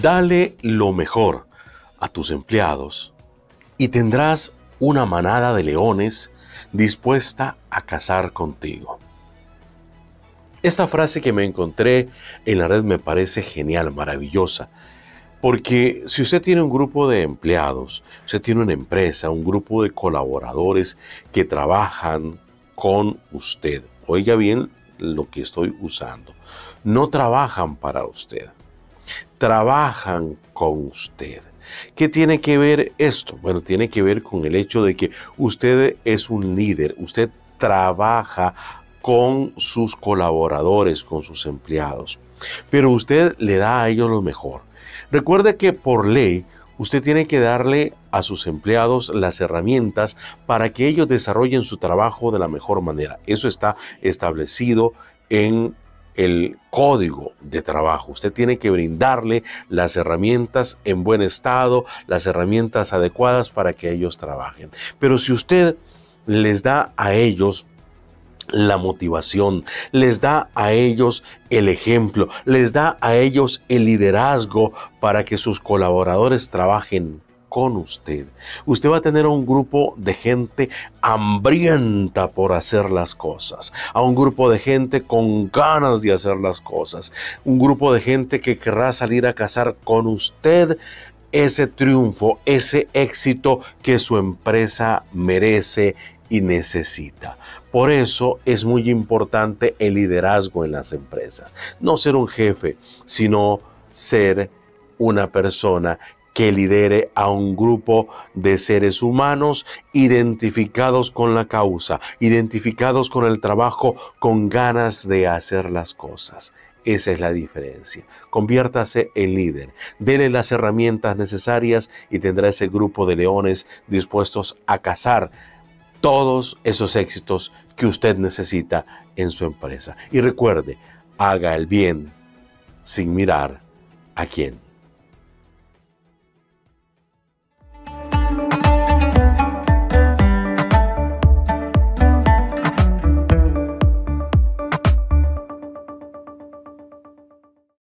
Dale lo mejor a tus empleados y tendrás una manada de leones dispuesta a cazar contigo. Esta frase que me encontré en la red me parece genial, maravillosa, porque si usted tiene un grupo de empleados, usted tiene una empresa, un grupo de colaboradores que trabajan con usted, oiga bien lo que estoy usando, no trabajan para usted, trabajan con usted. ¿Qué tiene que ver esto? Bueno, tiene que ver con el hecho de que usted es un líder, usted trabaja con sus colaboradores, con sus empleados, pero usted le da a ellos lo mejor. Recuerde que por ley usted tiene que darle a sus empleados las herramientas para que ellos desarrollen su trabajo de la mejor manera. Eso está establecido en el código de trabajo. Usted tiene que brindarle las herramientas en buen estado, las herramientas adecuadas para que ellos trabajen. Pero si usted les da a ellos la motivación, les da a ellos el ejemplo, les da a ellos el liderazgo para que sus colaboradores trabajen con usted. Usted va a tener un grupo de gente hambrienta por hacer las cosas, a un grupo de gente con ganas de hacer las cosas, un grupo de gente que querrá salir a cazar con usted ese triunfo, ese éxito que su empresa merece y necesita. Por eso es muy importante el liderazgo en las empresas. No ser un jefe, sino ser una persona que lidere a un grupo de seres humanos identificados con la causa, identificados con el trabajo, con ganas de hacer las cosas. Esa es la diferencia. Conviértase en líder. Dele las herramientas necesarias y tendrá ese grupo de leones dispuestos a cazar todos esos éxitos que usted necesita en su empresa. Y recuerde, haga el bien sin mirar a quién.